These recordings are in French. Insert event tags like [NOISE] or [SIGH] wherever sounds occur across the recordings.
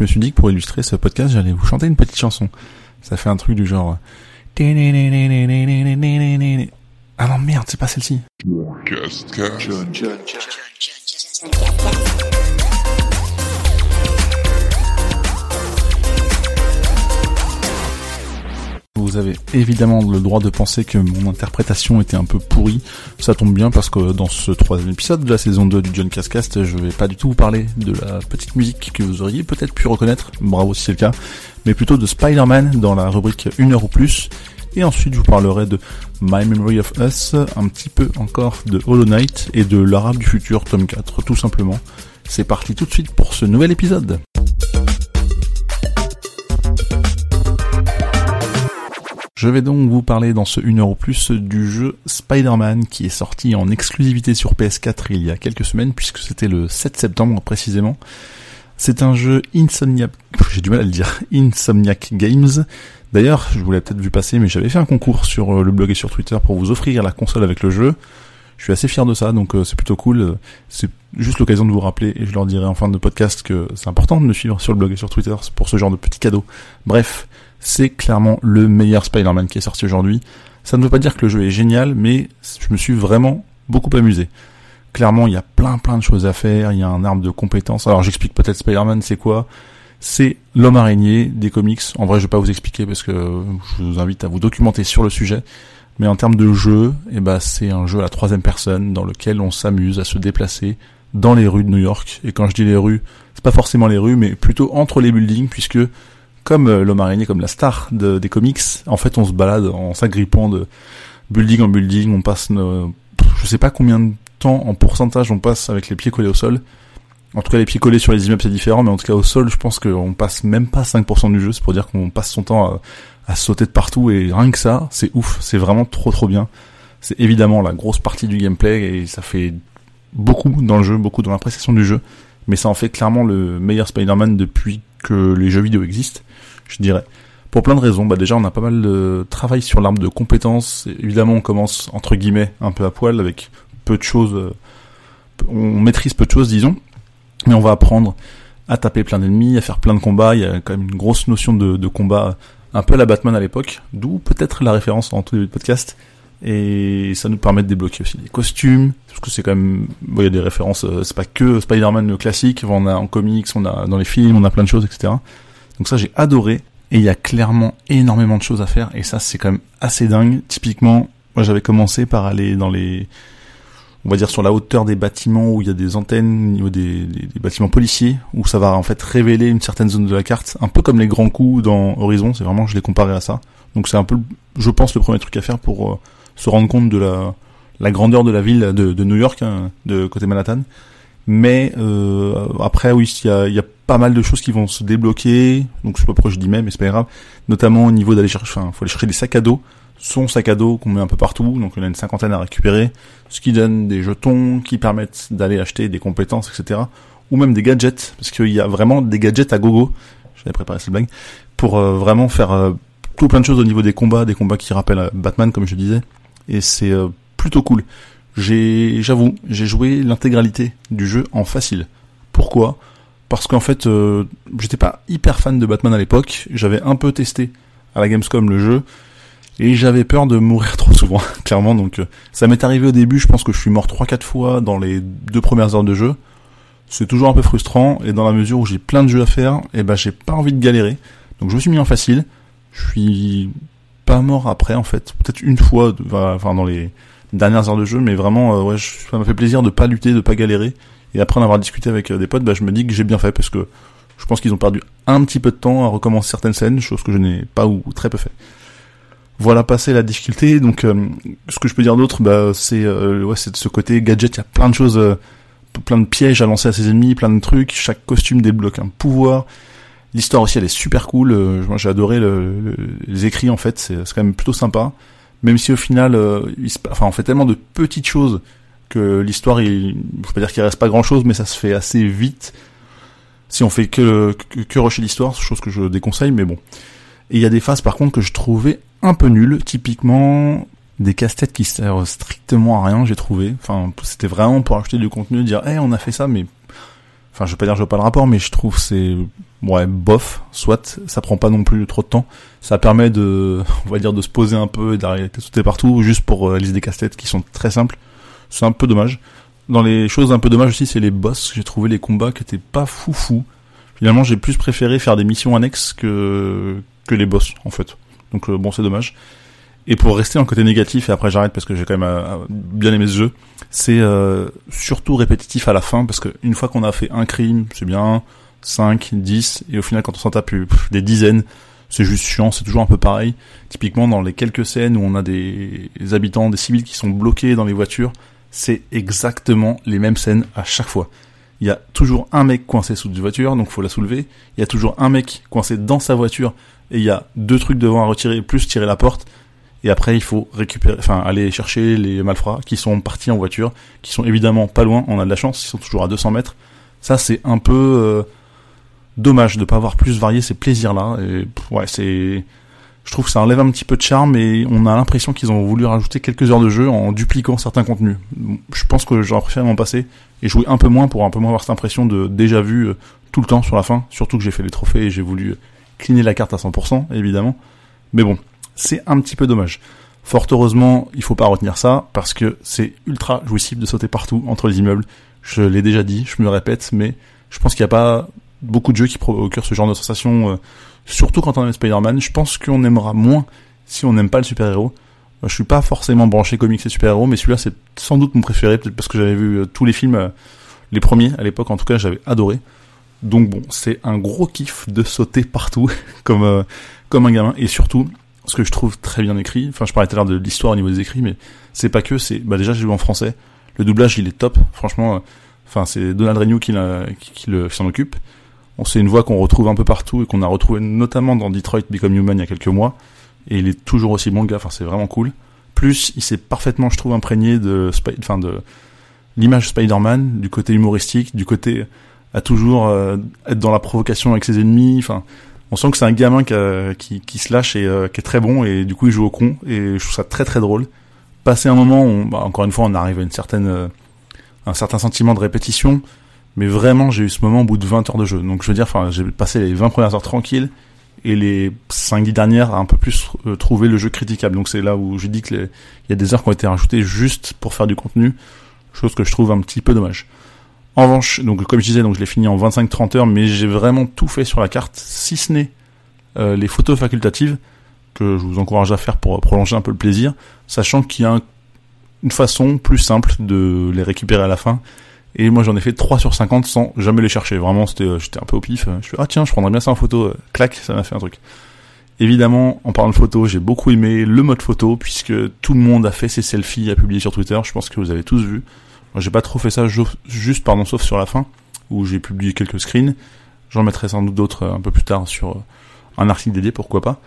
je me suis dit que pour illustrer ce podcast, j'allais vous chanter une petite chanson. Ça fait un truc du genre... Ah non, merde, c'est pas celle-ci. Vous avez évidemment le droit de penser que mon interprétation était un peu pourrie. Ça tombe bien parce que dans ce troisième épisode de la saison 2 du John Cascast, je vais pas du tout vous parler de la petite musique que vous auriez peut-être pu reconnaître, bravo si c'est le cas, mais plutôt de Spider-Man dans la rubrique 1 heure ou plus. Et ensuite, je vous parlerai de My Memory of Us, un petit peu encore de Hollow Knight et de l'Arabe du futur, tome 4, tout simplement. C'est parti tout de suite pour ce nouvel épisode. Je vais donc vous parler dans ce 1 heure ou plus du jeu Spider-Man qui est sorti en exclusivité sur PS4 il y a quelques semaines puisque c'était le 7 septembre précisément. C'est un jeu Insomniac, [LAUGHS] j'ai du mal à le dire, Insomniac Games. D'ailleurs, je vous l'ai peut-être vu passer, mais j'avais fait un concours sur euh, le blog et sur Twitter pour vous offrir la console avec le jeu. Je suis assez fier de ça, donc euh, c'est plutôt cool. C'est juste l'occasion de vous rappeler, et je leur dirai en fin de podcast que c'est important de me suivre sur le blog et sur Twitter pour ce genre de petits cadeaux. Bref, c'est clairement le meilleur Spider-Man qui est sorti aujourd'hui. Ça ne veut pas dire que le jeu est génial, mais je me suis vraiment beaucoup amusé. Clairement, il y a plein plein de choses à faire, il y a un arbre de compétences. Alors j'explique peut-être Spider-Man, c'est quoi? C'est l'homme araignée des comics. En vrai, je vais pas vous expliquer parce que je vous invite à vous documenter sur le sujet. Mais en termes de jeu, eh ben, c'est un jeu à la troisième personne dans lequel on s'amuse à se déplacer dans les rues de New York. Et quand je dis les rues, c'est pas forcément les rues, mais plutôt entre les buildings, puisque comme euh, l'homme araignée, comme la star des comics, en fait, on se balade en s'agrippant de building en building. On passe, nos, je sais pas combien de temps en pourcentage on passe avec les pieds collés au sol. En tout cas, les pieds collés sur les immeubles c'est différent, mais en tout cas au sol, je pense qu'on passe même pas 5% du jeu. C'est pour dire qu'on passe son temps à, à, sauter de partout et rien que ça, c'est ouf. C'est vraiment trop trop bien. C'est évidemment la grosse partie du gameplay et ça fait beaucoup dans le jeu, beaucoup dans l'appréciation du jeu. Mais ça en fait clairement le meilleur Spider-Man depuis que les jeux vidéo existent je dirais. Pour plein de raisons. Bah déjà, on a pas mal de travail sur l'arme de compétences. Évidemment, on commence entre guillemets un peu à poil avec peu de choses. Euh, on maîtrise peu de choses, disons, mais on va apprendre à taper plein d'ennemis, à faire plein de combats. Il y a quand même une grosse notion de, de combat, un peu la Batman à l'époque, d'où peut-être la référence en tout début de podcast. Et ça nous permet de débloquer aussi des costumes, parce que c'est quand même, il y a des références, euh, c'est pas que Spider-Man classique, on a en comics, on a dans les films, on a plein de choses, etc. Donc ça j'ai adoré et il y a clairement énormément de choses à faire et ça c'est quand même assez dingue. Typiquement, moi j'avais commencé par aller dans les on va dire sur la hauteur des bâtiments où il y a des antennes au niveau des, des, bâtiments policiers où ça va en fait révéler une certaine zone de la carte, un peu comme les grands coups dans Horizon, c'est vraiment je l'ai comparé à ça. Donc c'est un peu je pense le premier truc à faire pour euh, se rendre compte de la la grandeur de la ville de, New York hein, de côté Manhattan. Mais euh, après oui, il y a, y a pas mal de choses qui vont se débloquer, donc je sais pas pourquoi je dis même, mais c'est pas grave. Notamment au niveau d'aller chercher, enfin, faut aller chercher des sacs à dos, son sac à dos qu'on met un peu partout, donc en a une cinquantaine à récupérer, ce qui donne des jetons qui permettent d'aller acheter des compétences, etc. Ou même des gadgets, parce qu'il y a vraiment des gadgets à gogo, j'avais préparé cette blague, pour euh, vraiment faire euh, tout plein de choses au niveau des combats, des combats qui rappellent euh, Batman comme je disais, et c'est plutôt cool. J'ai, j'avoue, j'ai joué l'intégralité du jeu en facile. Pourquoi? Parce qu'en fait, j'étais pas hyper fan de Batman à l'époque. J'avais un peu testé à la Gamescom le jeu et j'avais peur de mourir [LAUGHS] trop souvent, [LAUGHS] clairement. Donc, euh, ça m'est arrivé au début. Je pense que je suis mort 3-4 fois dans les deux premières heures de jeu. C'est toujours un peu frustrant et dans la mesure où j'ai plein de jeux à faire, et eh ben j'ai pas envie de galérer. Donc, je me suis mis en facile. Je suis pas mort après en fait, peut-être une fois, enfin dans les dernières heures de jeu, mais vraiment, euh, ouais, ça m'a fait plaisir de pas lutter, de pas galérer et après en avoir discuté avec euh, des potes, bah, je me dis que j'ai bien fait parce que je pense qu'ils ont perdu un petit peu de temps à recommencer certaines scènes, chose que je n'ai pas ou très peu fait. Voilà passer la difficulté. Donc, euh, ce que je peux dire d'autre, bah, c'est euh, ouais, c'est de ce côté gadget. Il y a plein de choses, plein de pièges à lancer à ses ennemis, plein de trucs. Chaque costume débloque un pouvoir. L'histoire aussi, elle est super cool. moi, j'ai adoré les écrits en fait. C'est quand même plutôt sympa. Même si au final, il enfin, on fait tellement de petites choses que l'histoire, il, faut pas dire qu'il reste pas grand chose, mais ça se fait assez vite si on fait que, que, que rusher l'histoire, chose que je déconseille, mais bon. Et il y a des phases par contre que je trouvais un peu nulles, typiquement des casse-têtes qui servent strictement à rien, j'ai trouvé. Enfin, c'était vraiment pour acheter du contenu, dire, eh, on a fait ça, mais, enfin, je veux pas dire, je vois pas le rapport, mais je trouve c'est ouais, bof, soit, ça prend pas non plus trop de temps. Ça permet de, [LAUGHS] on va dire, de se poser un peu et d'arrêter de sauter partout, juste pour euh, réaliser des casse-têtes qui sont très simples. C'est un peu dommage. Dans les choses un peu dommage aussi, c'est les boss. J'ai trouvé les combats qui étaient pas fou fou. Finalement, j'ai plus préféré faire des missions annexes que, que les boss, en fait. Donc euh, bon, c'est dommage. Et pour rester en côté négatif, et après j'arrête parce que j'ai quand même euh, bien aimé ce jeu, c'est euh, surtout répétitif à la fin, parce qu'une fois qu'on a fait un crime, c'est bien, 5, 10, et au final quand on s'en tape des dizaines, c'est juste chiant, c'est toujours un peu pareil. Typiquement dans les quelques scènes où on a des, habitants, des civils qui sont bloqués dans les voitures, c'est exactement les mêmes scènes à chaque fois. Il y a toujours un mec coincé sous une voiture, donc faut la soulever. Il y a toujours un mec coincé dans sa voiture, et il y a deux trucs devant à retirer, plus tirer la porte. Et après, il faut récupérer, enfin, aller chercher les malfrats qui sont partis en voiture, qui sont évidemment pas loin. On a de la chance, ils sont toujours à 200 mètres. Ça, c'est un peu euh, dommage de pas avoir plus varié ces plaisirs-là. Et ouais, c'est, je trouve que ça enlève un petit peu de charme et on a l'impression qu'ils ont voulu rajouter quelques heures de jeu en dupliquant certains contenus. Je pense que j'aurais préféré m'en passer et jouer un peu moins pour un peu moins avoir cette impression de déjà vu euh, tout le temps sur la fin. Surtout que j'ai fait les trophées et j'ai voulu cligner la carte à 100%, évidemment. Mais bon, c'est un petit peu dommage. Fort heureusement, il faut pas retenir ça, parce que c'est ultra jouissif de sauter partout entre les immeubles. Je l'ai déjà dit, je me répète, mais je pense qu'il n'y a pas beaucoup de jeux qui procurent ce genre de sensation, euh, surtout quand on aime Spider-Man. Je pense qu'on aimera moins si on n'aime pas le super-héros. Je suis pas forcément branché comics et super-héros, mais celui-là c'est sans doute mon préféré, peut-être parce que j'avais vu euh, tous les films, euh, les premiers à l'époque en tout cas, j'avais adoré. Donc bon, c'est un gros kiff de sauter partout [LAUGHS] comme comme un gamin et surtout ce que je trouve très bien écrit. Enfin, je parlais tout à l'heure de l'histoire au niveau des écrits, mais c'est pas que, c'est, bah déjà, j'ai vu en français. Le doublage, il est top. Franchement, euh, enfin, c'est Donald Renew qui, qui, le, s'en occupe. On sait une voix qu'on retrouve un peu partout et qu'on a retrouvé notamment dans Detroit Become Human il y a quelques mois. Et il est toujours aussi bon, le gars. Enfin, c'est vraiment cool. Plus, il s'est parfaitement, je trouve, imprégné de, enfin, de l'image Spider-Man, du côté humoristique, du côté à toujours euh, être dans la provocation avec ses ennemis. Enfin, on sent que c'est un gamin qui, qui, se lâche et euh, qui est très bon et du coup il joue au con et je trouve ça très très drôle. Passer un moment, on, bah, encore une fois, on arrive à une certaine, euh, un certain sentiment de répétition, mais vraiment j'ai eu ce moment au bout de 20 heures de jeu. Donc je veux dire, j'ai passé les 20 premières heures tranquilles et les 5-10 dernières à un peu plus euh, trouver le jeu critiquable. Donc c'est là où je dis qu'il y a des heures qui ont été rajoutées juste pour faire du contenu, chose que je trouve un petit peu dommage. En revanche, donc comme je disais, donc je l'ai fini en 25-30 heures, mais j'ai vraiment tout fait sur la carte, si ce n'est euh, les photos facultatives que je vous encourage à faire pour prolonger un peu le plaisir, sachant qu'il y a une façon plus simple de les récupérer à la fin. Et moi j'en ai fait 3 sur 50 sans jamais les chercher. Vraiment, c'était, euh, j'étais un peu au pif. Je fais ah tiens, je prendrais bien ça en photo. Euh, clac, ça m'a fait un truc. Évidemment, en parlant de photo, j'ai beaucoup aimé le mode photo puisque tout le monde a fait ses selfies à publier sur Twitter. Je pense que vous avez tous vu. Moi, j'ai pas trop fait ça juste, pardon, sauf sur la fin, où j'ai publié quelques screens. J'en mettrai sans doute d'autres euh, un peu plus tard sur euh, un article dédié, pourquoi pas.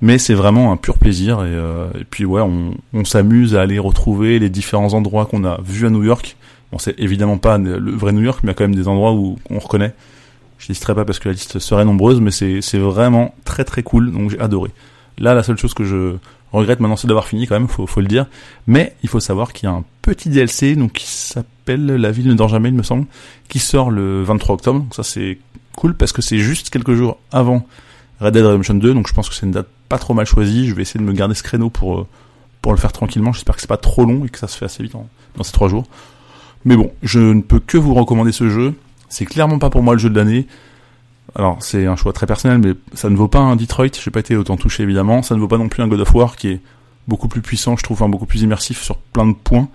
Mais c'est vraiment un pur plaisir et, euh, et puis ouais, on s'amuse à aller retrouver les différents endroits qu'on a vus à New York. Bon, c'est évidemment pas le vrai New York, mais il y a quand même des endroits où on reconnaît. Je n'hésiterai pas parce que la liste serait nombreuse, mais c'est vraiment très très cool, donc j'ai adoré. Là, la seule chose que je regrette maintenant, c'est d'avoir fini quand même, faut, faut le dire. Mais il faut savoir qu'il y a un petit DLC donc qui s'appelle La ville ne dort jamais, il me semble, qui sort le 23 octobre. Donc ça c'est cool parce que c'est juste quelques jours avant Red Dead Redemption 2, donc je pense que c'est une date pas trop mal choisie. Je vais essayer de me garder ce créneau pour euh, pour le faire tranquillement. J'espère que c'est pas trop long et que ça se fait assez vite dans ces trois jours. Mais bon, je ne peux que vous recommander ce jeu. C'est clairement pas pour moi le jeu de l'année. Alors c'est un choix très personnel, mais ça ne vaut pas un Detroit. J'ai pas été autant touché évidemment. Ça ne vaut pas non plus un God of War qui est beaucoup plus puissant, je trouve, un beaucoup plus immersif sur plein de points.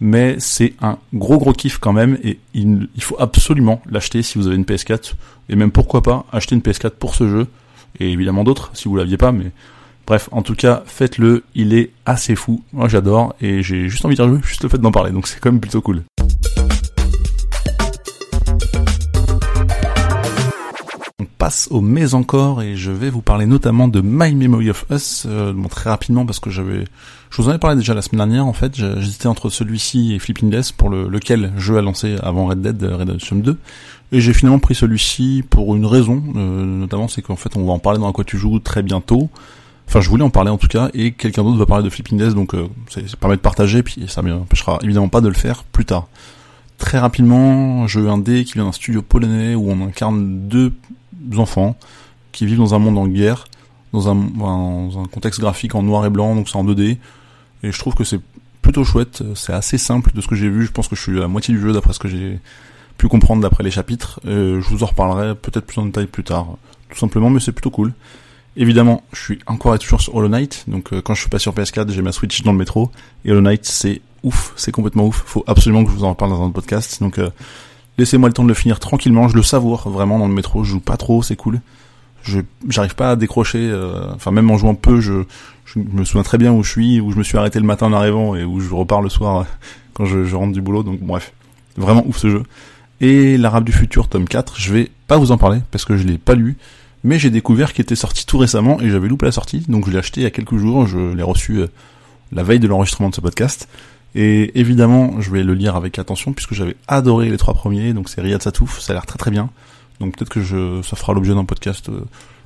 Mais c'est un gros gros kiff quand même et il, faut absolument l'acheter si vous avez une PS4 et même pourquoi pas acheter une PS4 pour ce jeu et évidemment d'autres si vous l'aviez pas. Mais bref, en tout cas, faites-le. Il est assez fou. Moi, j'adore et j'ai juste envie de jouer juste le fait d'en parler. Donc c'est quand même plutôt cool. Passe au mais encore et je vais vous parler notamment de My Memory of Us, euh, très rapidement parce que j'avais, je vous en ai parlé déjà la semaine dernière en fait, j'hésitais entre celui-ci et Flipping Death pour le, lequel je a lancé avant Red Dead Redemption 2 et j'ai finalement pris celui-ci pour une raison, euh, notamment c'est qu'en fait on va en parler dans quoi tu joues très bientôt. Enfin, je voulais en parler en tout cas, et quelqu'un d'autre va parler de Flipping Death, donc euh, ça, permet de partager, puis ça m'empêchera évidemment pas de le faire plus tard. Très rapidement, jeu indé qui vient d'un studio polonais où on incarne deux enfants qui vivent dans un monde en guerre, dans un, dans un contexte graphique en noir et blanc, donc c'est en 2D. Et je trouve que c'est plutôt chouette, c'est assez simple de ce que j'ai vu, je pense que je suis à la moitié du jeu d'après ce que j'ai pu comprendre d'après les chapitres. je vous en reparlerai peut-être plus en détail plus tard, tout simplement, mais c'est plutôt cool. Évidemment, je suis encore et toujours sur Hollow Knight, donc euh, quand je suis pas sur PS4, j'ai ma Switch dans le métro, et Hollow Knight, c'est ouf, c'est complètement ouf, faut absolument que je vous en parle dans un podcast, donc euh, laissez-moi le temps de le finir tranquillement, je le savoure. Vraiment dans le métro, je joue pas trop, c'est cool, je j'arrive pas à décrocher, euh, enfin même en jouant peu, je, me souviens très bien où je suis, où je me suis arrêté le matin en arrivant, et où je repars le soir [LAUGHS] quand je, je rentre du boulot, donc bref, vraiment ouf ce jeu. Et l'Arabe du futur, tome 4, je vais pas vous en parler, parce que je l'ai pas lu, mais j'ai découvert qu'il était sorti tout récemment et j'avais loupé la sortie, donc je l'ai acheté il y a quelques jours, je l'ai reçu euh, la veille de l'enregistrement de ce podcast. Et évidemment, je vais le lire avec attention puisque j'avais adoré les trois premiers, donc c'est Riyad Satouf, ça a l'air très très bien. Donc peut-être que je, ça fera l'objet d'un podcast euh,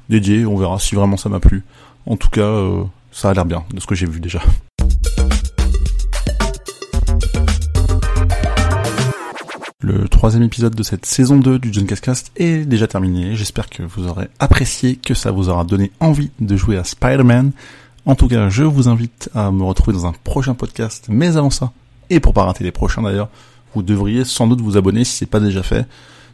dédié, on verra si vraiment ça m'a plu. En tout cas, euh, ça a l'air bien de ce que j'ai vu déjà. Le troisième épisode de cette saison 2 du John Cascast est déjà terminé. J'espère que vous aurez apprécié, que ça vous aura donné envie de jouer à Spider-Man. En tout cas, je vous invite à me retrouver dans un prochain podcast. Mais avant ça, et pour pas rater les prochains d'ailleurs, vous devriez sans doute vous abonner si c'est pas déjà fait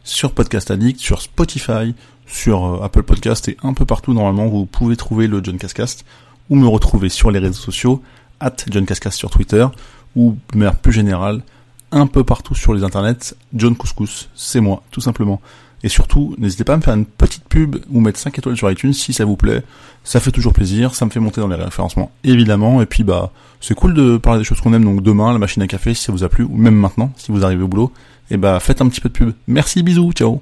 sur Podcast Addict, sur Spotify, sur euh, Apple Podcast et un peu partout normalement vous pouvez trouver le John Cascast ou me retrouver sur les réseaux sociaux at John Cascast sur Twitter ou de manière plus générale un peu partout sur les internets, John Couscous, c'est moi, tout simplement. Et surtout, n'hésitez pas à me faire une petite pub ou mettre 5 étoiles sur iTunes si ça vous plaît. Ça fait toujours plaisir, ça me fait monter dans les référencements, évidemment. Et puis bah, c'est cool de parler des choses qu'on aime. Donc demain, la machine à café, si ça vous a plu, ou même maintenant, si vous arrivez au boulot, et bah faites un petit peu de pub. Merci, bisous, ciao.